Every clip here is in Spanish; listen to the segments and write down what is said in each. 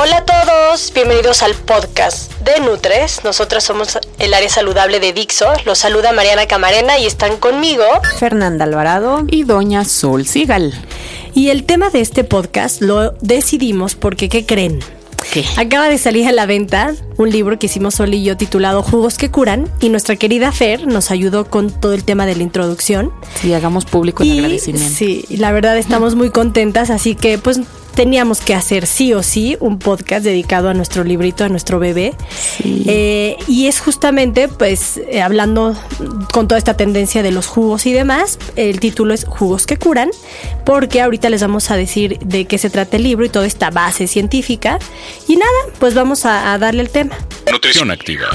Hola a todos, bienvenidos al podcast de Nutres. Nosotras somos el área saludable de Dixo. Los saluda Mariana Camarena y están conmigo Fernanda Alvarado y Doña Sol Sigal. Y el tema de este podcast lo decidimos porque, ¿qué creen? ¿Qué? Acaba de salir a la venta un libro que hicimos Sol y yo titulado Jugos que curan y nuestra querida Fer nos ayudó con todo el tema de la introducción. Sí, hagamos público el Y agradecimiento. sí, la verdad estamos muy contentas, así que pues teníamos que hacer sí o sí un podcast dedicado a nuestro librito, a nuestro bebé. Eh, y es justamente, pues, eh, hablando con toda esta tendencia de los jugos y demás, el título es Jugos que curan, porque ahorita les vamos a decir de qué se trata el libro y toda esta base científica. Y nada, pues vamos a, a darle el tema. Nutrición activa.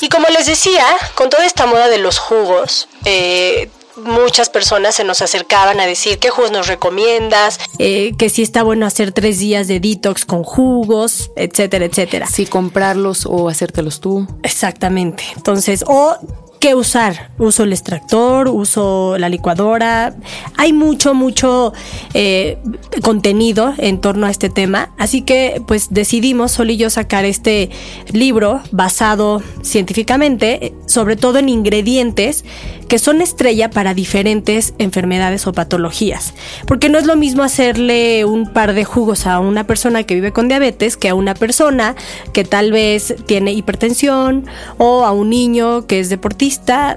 Y como les decía, con toda esta moda de los jugos, eh, muchas personas se nos acercaban a decir qué jugos nos recomiendas. Eh, que si está bueno hacer tres días de detox con jugos, etcétera, etcétera. Si comprarlos o hacértelos tú. Exactamente. Entonces, o qué usar. Uso el extractor, uso la licuadora. Hay mucho, mucho eh, contenido en torno a este tema. Así que, pues decidimos, Sol y yo, sacar este libro basado científicamente, eh, sobre todo en ingredientes que son estrella para diferentes enfermedades o patologías. Porque no es lo mismo hacerle un par de jugos a una persona que vive con diabetes que a una persona que tal vez tiene hipertensión o a un niño que es deportista,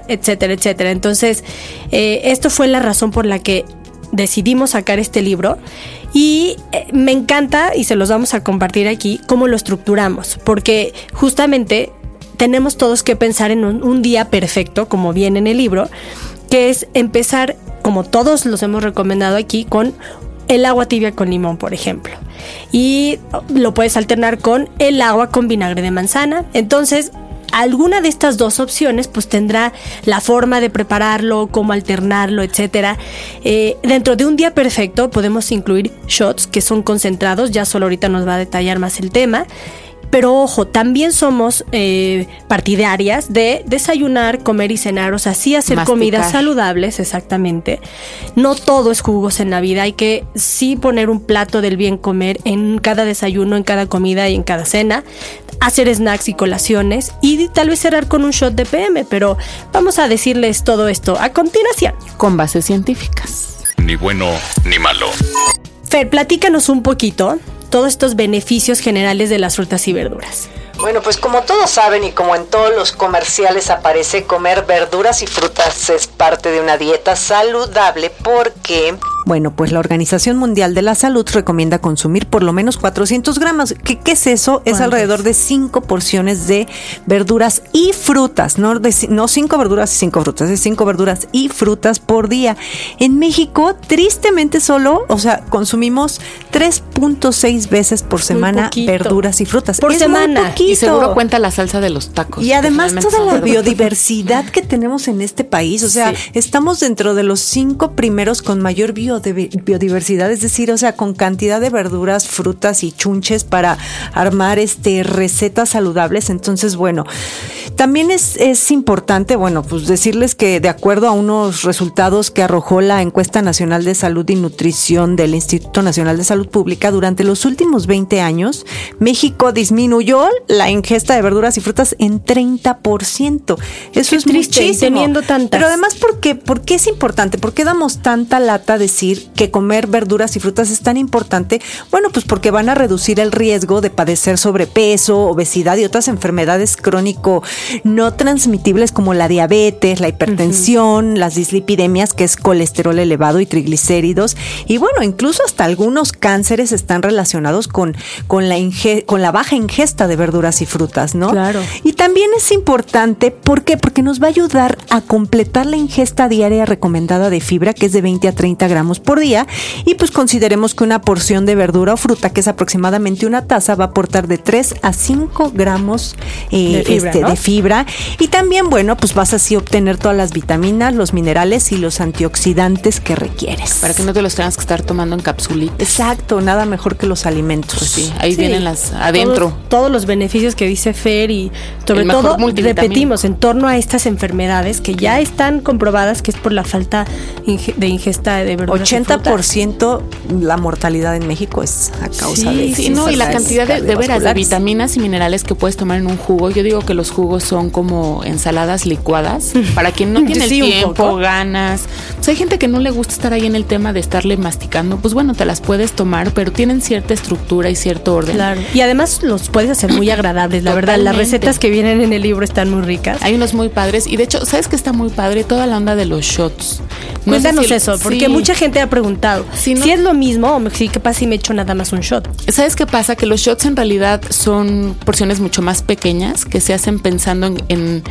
etcétera, etcétera. Entonces, eh, esto fue la razón por la que decidimos sacar este libro y eh, me encanta y se los vamos a compartir aquí cómo lo estructuramos, porque justamente tenemos todos que pensar en un, un día perfecto, como viene en el libro, que es empezar, como todos los hemos recomendado aquí, con el agua tibia con limón, por ejemplo. Y lo puedes alternar con el agua con vinagre de manzana. Entonces, alguna de estas dos opciones pues tendrá la forma de prepararlo, cómo alternarlo, etcétera. Eh, dentro de un día perfecto podemos incluir shots que son concentrados, ya solo ahorita nos va a detallar más el tema. Pero ojo, también somos eh, partidarias de desayunar, comer y cenar, o sea, sí hacer Masticar. comidas saludables, exactamente. No todo es jugos en la vida, hay que sí poner un plato del bien comer en cada desayuno, en cada comida y en cada cena, hacer snacks y colaciones y tal vez cerrar con un shot de PM, pero vamos a decirles todo esto a continuación. Con bases científicas. Ni bueno ni malo. Fer, platícanos un poquito todos estos beneficios generales de las frutas y verduras. Bueno, pues como todos saben y como en todos los comerciales aparece, comer verduras y frutas es parte de una dieta saludable porque... Bueno, pues la Organización Mundial de la Salud recomienda consumir por lo menos 400 gramos. ¿Qué, qué es eso? Es alrededor de 5 porciones de verduras y frutas, no, de, no 5 verduras y 5 frutas, es 5 verduras y frutas por día. En México, tristemente solo, o sea, consumimos 3.6 veces por semana verduras y frutas. Por Es semana. muy. Y seguro cuenta la salsa de los tacos. Y además toda la biodiversidad que tenemos en este país, o sea, Sí. estamos dentro de los cinco primeros con mayor biode- biodiversidad, es decir, o sea, con cantidad de verduras, frutas y chunches para armar este recetas saludables. Entonces, bueno, también es, es importante, bueno, pues decirles que de acuerdo a unos resultados que arrojó la encuesta nacional de salud y nutrición del Instituto Nacional de Salud Pública, durante los últimos 20 años, México disminuyó la ingesta de verduras y frutas en 30%. Eso Qué es triste, muchísimo. teniendo tantas. Pero además, ¿por qué? ¿por qué es importante? ¿Por qué damos tanta lata decir que comer verduras y frutas es tan importante? Bueno, pues porque van a reducir el riesgo de padecer sobrepeso, obesidad y otras enfermedades crónico no transmitibles como la diabetes, la hipertensión, las dislipidemias, que es colesterol elevado y triglicéridos. Y bueno, incluso hasta algunos cánceres están relacionados con, con, la, con la baja ingesta de verduras y frutas, ¿no? Claro. Y también es importante, ¿por qué? Porque nos va a ayudar a completar la ingesta diaria recomendada de fibra, que es de 20 a 30 gramos por día. Y pues consideremos que una porción de verdura o fruta, que es aproximadamente una taza, va a aportar de 3 a 5 gramos eh, De fibra, este, ¿no? de fibra. Y también, bueno, pues vas así a obtener todas las vitaminas, los minerales y los antioxidantes que requieres. Para que no te los tengas que estar tomando en capsulitas. Exacto, nada mejor que los alimentos. Pues sí, ahí Sí. vienen las adentro. Todos, todos los beneficios que dice Fer y sobre todo repetimos en torno a estas enfermedades que ya están comprobadas que es por la falta de ingesta de verduras. y frutas. 80% la mortalidad en México es a causa Sí, de Sí, no, y la cantidad de, de veras de vitaminas y minerales que puedes tomar en un jugo. Yo digo que los jugos son como ensaladas licuadas. Para quien no tiene Sí, el un tiempo, ganas. Hay gente que no le gusta estar ahí en el tema de estarle masticando. Pues bueno, te las puedes tomar, pero tienen cierta estructura y cierto orden. Claro. Y además los puedes hacer muy agradables, la verdad. Las recetas que vienen en el libro están muy ricas. Hay unos muy padres. Y de hecho, ¿sabes que está muy padre? Toda la onda de los shots. No Cuéntanos si- eso, porque sí. mucha gente ha preguntado no- si es lo mismo o si capaz si me echo nada más un shot. ¿Sabes qué pasa? Que los shots en realidad son porciones mucho más pequeñas que se hacen pensando en, en,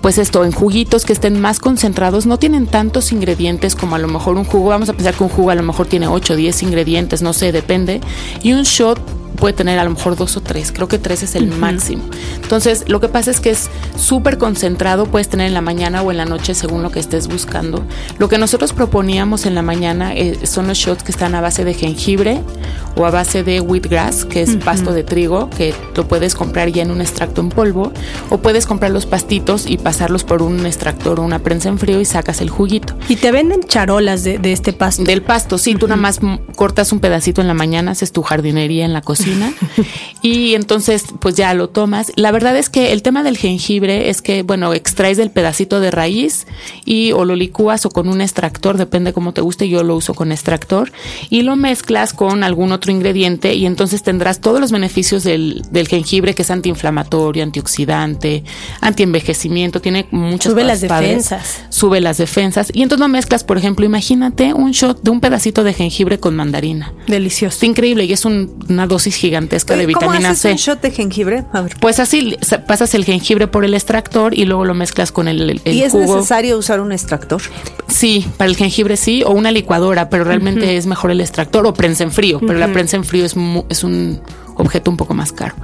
pues esto, en juguitos que estén más concentrados. No tienen tantos ingredientes como a lo mejor un jugo. Vamos a pensar que un jugo a lo mejor tiene 8 o 10 ingredientes, no sé, depende. Y un shot puede tener a lo mejor dos o tres, creo que tres es el máximo. Entonces, lo que pasa es que es súper concentrado, puedes tener en la mañana o en la noche según lo que estés buscando. Lo que nosotros proponíamos en la mañana eh, son los shots que están a base de jengibre o a base de wheatgrass, que es pasto de trigo, que lo puedes comprar ya en un extracto en polvo, o puedes comprar los pastitos y pasarlos por un extractor o una prensa en frío y sacas el juguito. Y te venden charolas de, de este pasto. Del pasto, sí, tú nada más cortas un pedacito en la mañana, haces tu jardinería en la cocina y entonces pues ya lo tomas. La verdad es que el tema del jengibre es que, bueno, extraes del pedacito de raíz y o lo licúas o con un extractor, depende cómo te guste, yo lo uso con extractor y lo mezclas con algún otro ingrediente y entonces tendrás todos los beneficios del, del jengibre que es antiinflamatorio, antioxidante, antienvejecimiento, tiene muchas Sube las padres. defensas. Sube las defensas y entonces lo mezclas, por ejemplo, imagínate un shot de un pedacito de jengibre con mandarina. Delicioso. Está increíble y es un- una dosis gigantesca de Oye, ¿Cómo vitamina haces C. un shot de jengibre? A ver. Pues así pasas el jengibre por el extractor y luego lo mezclas con el, el- el ¿Y es jugo. necesario usar un extractor? Sí, para el jengibre sí, o una licuadora, pero realmente es mejor el extractor o prensa en frío, pero la prensa en frío es, mu- es un objeto un poco más caro.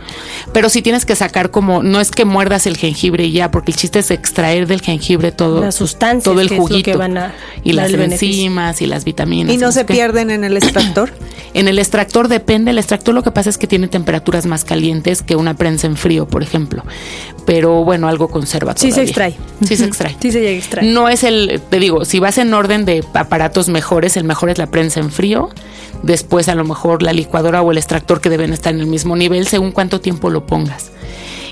Pero si tienes que sacar como, no es que muerdas el jengibre y ya, porque el chiste es extraer del jengibre todo, Las sustancias, todo el juguito que van a y las beneficio. enzimas y las vitaminas. ¿Y no se qué. pierden en el extractor? En el extractor depende, el extractor lo que pasa es que tiene temperaturas más calientes que una prensa en frío, por ejemplo. Pero bueno, algo conserva Sí se extrae. Sí se extrae. Sí se extraer. No es el, te digo, si vas en orden de aparatos mejores, el mejor es la prensa en frío, después a lo mejor la licuadora o el extractor que deben estar en el mismo nivel según cuánto tiempo lo pongas.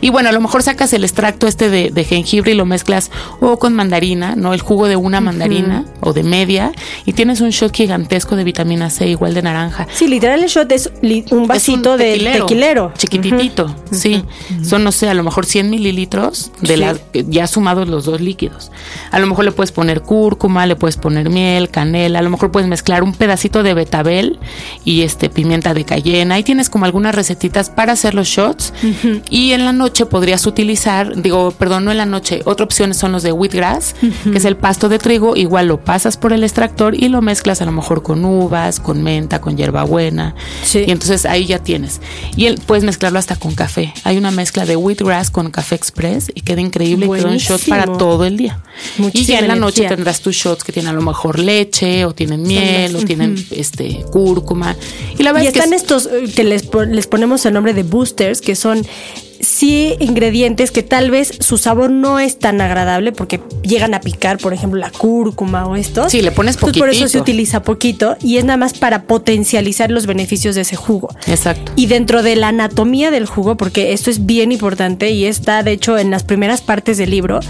Y bueno, a lo mejor sacas el extracto este de, de jengibre y lo mezclas o con mandarina, ¿no? El jugo de una mandarina o de media y tienes un shot gigantesco de vitamina C igual de naranja. Sí, literal el shot es li- un vasito Es un de tequilero. Chiquititito, sí. Son, no sé, a lo mejor 100 mililitros de Sí. la, ya sumados los dos líquidos. A lo mejor le puedes poner cúrcuma, le puedes poner miel, canela, a lo mejor puedes mezclar un pedacito de betabel y este pimienta de cayena. Ahí tienes como algunas recetitas para hacer los shots. Y en la noche podrías utilizar, digo, perdón, no en la noche, otra opción son los de wheatgrass, que es el pasto de trigo, igual lo pasas por el extractor y lo mezclas a lo mejor con uvas, con menta, con hierbabuena. Sí. Y entonces ahí ya tienes. Y él, puedes mezclarlo hasta con café. Hay una mezcla de wheatgrass con café express y queda increíble y queda un shot Buenísimo. para todo el día. y Muchísima ya en la noche energía. tendrás tus shots que tienen a lo mejor leche o tienen miel o tienen este cúrcuma. Y la verdad Y es que están es- estos eh, que les, les ponemos el nombre de boosters, que son sí ingredientes que tal vez su sabor no es tan agradable porque llegan a picar, por ejemplo, la cúrcuma o esto. Sí, le pones Entonces, Por eso se utiliza poquito y es nada más para potencializar los beneficios de ese jugo. Exacto. Y dentro de la anatomía del jugo, porque esto es bien importante y está de hecho en las primeras partes del libro,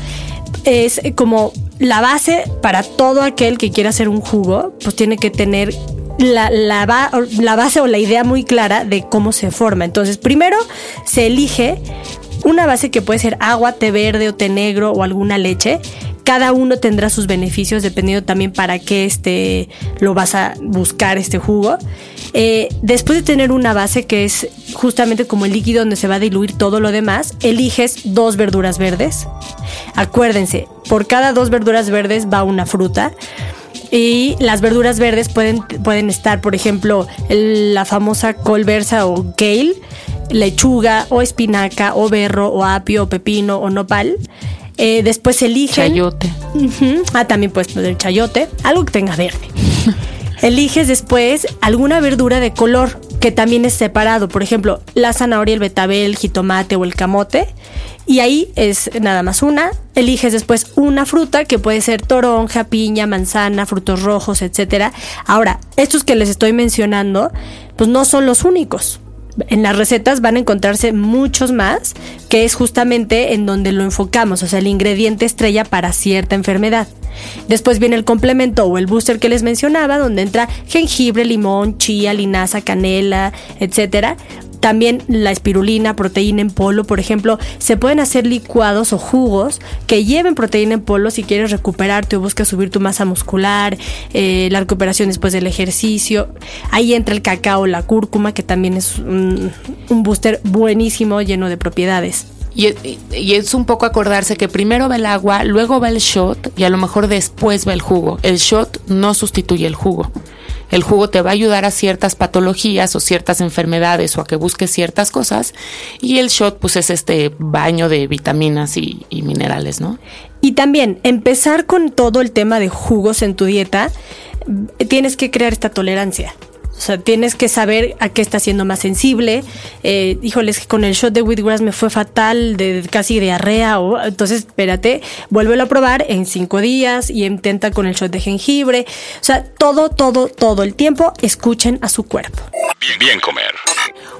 es como la base para todo aquel que quiera hacer un jugo, pues tiene que tener la, la, ba- la base o la idea muy clara de cómo se forma. Entonces, primero se elige una base que puede ser agua, té verde o té negro o alguna leche. Cada uno tendrá sus beneficios dependiendo también para qué este, lo vas a buscar este jugo. Eh, después de tener una base que es justamente como el líquido donde se va a diluir todo lo demás, eliges dos verduras verdes. Acuérdense, por cada dos verduras verdes va una fruta. Y las verduras verdes pueden, pueden estar, por ejemplo, la famosa colversa o kale, lechuga o espinaca o berro o apio o pepino o nopal. Eh, después eligen. Chayote. Ah, también puedes poner chayote, algo que tenga verde. Eliges después alguna verdura de color que también es separado, por ejemplo, la zanahoria, el betabel, el jitomate o el camote. Y ahí es nada más una. Eliges después una fruta que puede ser toronja, piña, manzana, frutos rojos, etcétera. Ahora, estos que les estoy mencionando, pues no son los únicos en las recetas van a encontrarse muchos más, que es justamente en donde lo enfocamos, o sea, el ingrediente estrella para cierta enfermedad. Después viene el complemento o el booster que les mencionaba, donde entra jengibre, limón, chía, linaza, canela, etcétera. También la espirulina, proteína en polo, por ejemplo, se pueden hacer licuados o jugos que lleven proteína en polo si quieres recuperarte o buscas subir tu masa muscular, eh, la recuperación después del ejercicio. Ahí entra el cacao, la cúrcuma, que también es un, booster buenísimo, lleno de propiedades. Y, es un poco acordarse que primero va el agua, luego va el shot y a lo mejor después va el jugo. El shot no sustituye el jugo. El jugo te va a ayudar a ciertas patologías o ciertas enfermedades o a que busques ciertas cosas. Y el shot, pues es este baño de vitaminas y minerales, ¿no? Y también empezar con todo el tema de jugos en tu dieta, tienes que crear esta tolerancia. O sea, tienes que saber a qué está siendo más sensible. Eh, híjoles, con el shot de wheatgrass me fue fatal, de casi diarrea. O, entonces, espérate, vuélvelo a probar en cinco días y intenta con el shot de jengibre. O sea, todo, todo, todo el tiempo escuchen a su cuerpo. Bien, bien comer.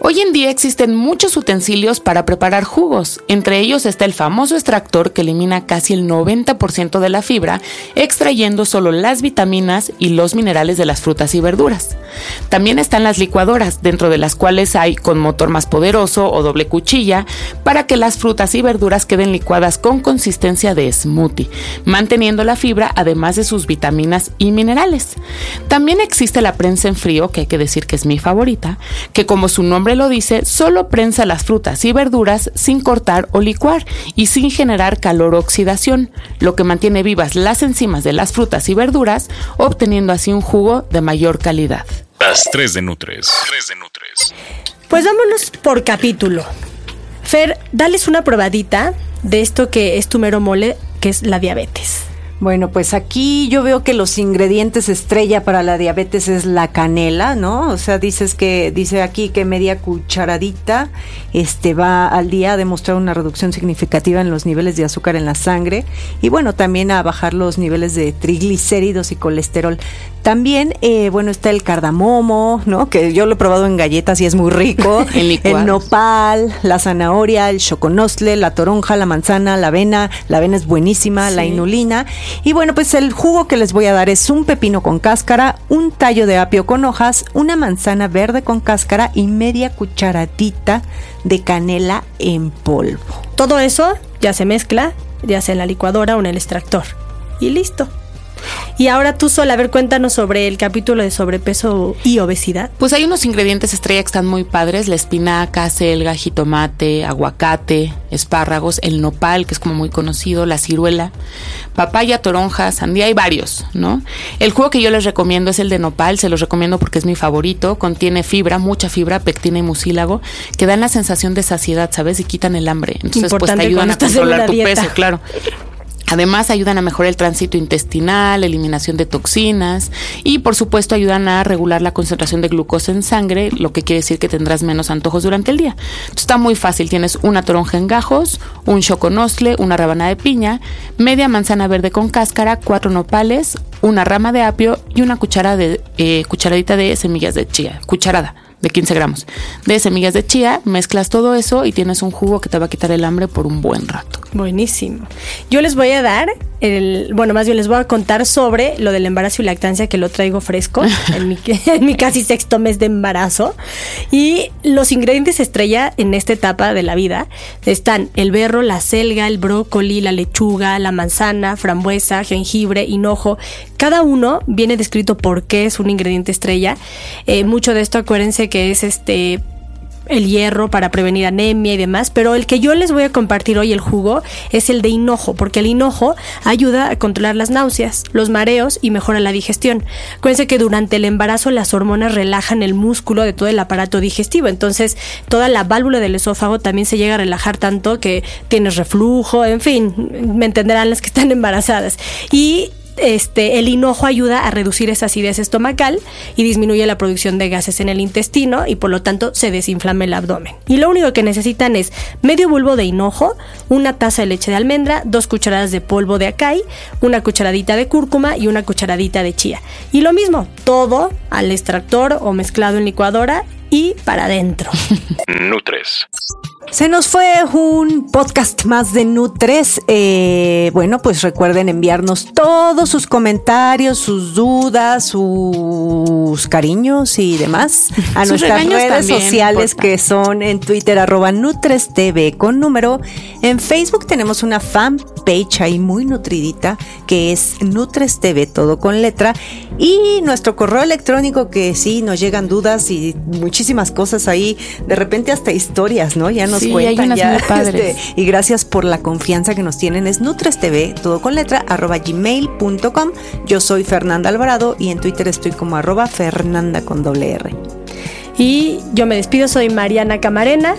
Hoy en día existen muchos utensilios para preparar jugos. Entre ellos está el famoso extractor que elimina casi el 90% de la fibra, extrayendo solo las vitaminas y los minerales de las frutas y verduras. También están las licuadoras, dentro de las cuales hay con motor más poderoso o doble cuchilla, para que las frutas y verduras queden licuadas con consistencia de smoothie, manteniendo la fibra además de sus vitaminas y minerales. También existe la prensa en frío, que hay que decir que es mi favorita, que como su nombre lo dice, solo prensa las frutas y verduras sin cortar o licuar y sin generar calor o oxidación, lo que mantiene vivas las enzimas de las frutas y verduras, obteniendo así un jugo de mayor calidad. Las 3 de Nutres. 3 de Nutres. Pues vámonos por capítulo. Fer, dales una probadita de esto que es tu mero mole, que es la diabetes. Bueno, pues aquí yo veo que los ingredientes estrella para la diabetes es la canela, ¿no? O sea, dices que dice aquí que media cucharadita este va al día a demostrar una reducción significativa en los niveles de azúcar en la sangre y bueno, también a bajar los niveles de triglicéridos y colesterol. También, eh, bueno, está el cardamomo, ¿no? Que yo lo he probado en galletas y es muy rico. el nopal, la zanahoria, el choconostle, la toronja, la manzana, la avena. La avena es buenísima, la inulina. Y bueno, pues el jugo que les voy a dar es un pepino con cáscara, un tallo de apio con hojas, una manzana verde con cáscara y media cucharadita de canela en polvo. Todo eso ya se mezcla, ya sea en la licuadora o en el extractor. Y listo. Y ahora tú sola, a ver, cuéntanos sobre el capítulo de sobrepeso y obesidad. Pues hay unos ingredientes estrella que están muy padres, la espinaca, selga, jitomate, aguacate, espárragos, el nopal, que es como muy conocido, la ciruela, papaya, toronja, sandía, hay varios, ¿no? El jugo que yo les recomiendo es el de nopal, se los recomiendo porque es mi favorito, contiene fibra, mucha fibra, pectina y mucílago, que dan la sensación de saciedad, ¿sabes? Y quitan el hambre. Entonces, pues te ayudan a controlar tu peso, claro. Además ayudan a mejorar el tránsito intestinal, eliminación de toxinas y por supuesto ayudan a regular la concentración de glucosa en sangre, lo que quiere decir que tendrás menos antojos durante el día. está muy fácil, tienes una toronja en gajos, un choconostle, una rabana de piña, media manzana verde con cáscara, cuatro nopales, una rama de apio y una cuchara de, eh, cucharadita de semillas de chía, cucharada de 15 gramos de semillas de chía, mezclas todo eso y tienes un jugo que te va a quitar el hambre por un buen rato. Buenísimo. Yo les voy a dar el, bueno, más bien les voy a contar sobre lo del embarazo y lactancia que lo traigo fresco en mi, en mi casi sexto mes de embarazo. Y los ingredientes estrella en esta etapa de la vida están el berro, la selga, el brócoli, la lechuga, la manzana, frambuesa, jengibre, hinojo. Cada uno viene descrito por qué es un ingrediente estrella. Eh, mucho de esto acuérdense que es este el hierro para prevenir anemia y demás, pero el que yo les voy a compartir hoy el jugo es el de hinojo, porque el hinojo ayuda a controlar las náuseas, los mareos y mejora la digestión. Acuérdense que durante el embarazo las hormonas relajan el músculo de todo el aparato digestivo, entonces toda la válvula del esófago también se llega a relajar tanto que tienes reflujo, en fin, me entenderán las que están embarazadas. Y este, el hinojo ayuda a reducir esa acidez estomacal y disminuye la producción de gases en el intestino y por lo tanto se desinflama el abdomen. Y lo único que necesitan es medio bulbo de hinojo, una taza de leche de almendra, dos cucharadas de polvo de acai, una cucharadita de cúrcuma y una cucharadita de chía. Y lo mismo, todo al extractor o mezclado en licuadora y para adentro. Nutres. Se nos fue un podcast más de Nutres. Eh, bueno, pues recuerden enviarnos todos sus comentarios, sus dudas, sus cariños y demás a nuestras redes sociales que son en Twitter arroba Nutres TV con número. En Facebook tenemos una fanpage ahí muy nutridita que es Nutres TV todo con letra y nuestro correo electrónico que sí nos llegan dudas y muchísimas cosas ahí, de repente hasta historias, ¿no? Ya nos Sí, cuentan hay unas ya, este, y gracias por la confianza que nos tienen. Es Nutres TV, todo con letra, arroba gmail.com. Yo soy Fernanda Alvarado y en Twitter estoy como arroba Fernanda con doble R. Y yo me despido, soy Mariana Camarena.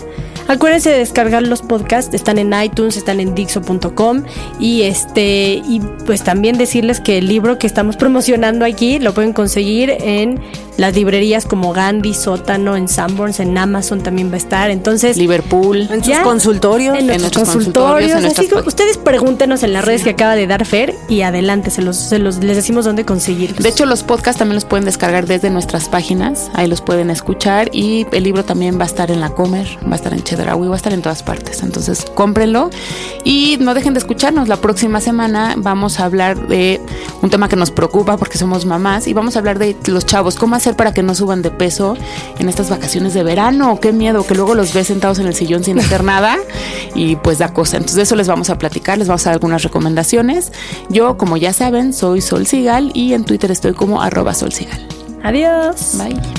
Acuérdense de descargar los podcasts, están en iTunes, están en Dixo.com y este y pues también decirles que el libro que estamos promocionando aquí lo pueden conseguir en las librerías como Gandhi, Sótano, en Sanborns, en Amazon también va a estar. Entonces, Liverpool. En sus Ya. consultorios. en nuestros nuestros consultorios, consultorios, en así que ustedes pregúntenos en las redes que acaba de dar Fer y adelante se los, se los les decimos dónde conseguirlos. De hecho, los podcasts también los pueden descargar desde nuestras páginas. Ahí los pueden escuchar. Y el libro también va a estar en la Comer, va a estar en Chedraui, va a estar en todas partes. Entonces, cómprenlo. Y no dejen de escucharnos. La próxima semana vamos a hablar de un tema que nos preocupa porque somos mamás. Y vamos a hablar de los chavos. ¿Cómo hacer para que no suban de peso en estas vacaciones de verano? Qué miedo que luego los ves sentados en el sillón sin hacer nada. Y pues da cosa. Entonces, de eso les vamos a platicar. Les vamos a dar algunas recomendaciones. Yo, como ya saben, soy Sol Sigal y en Twitter estoy como arroba Sol Sigal. Adiós. Bye.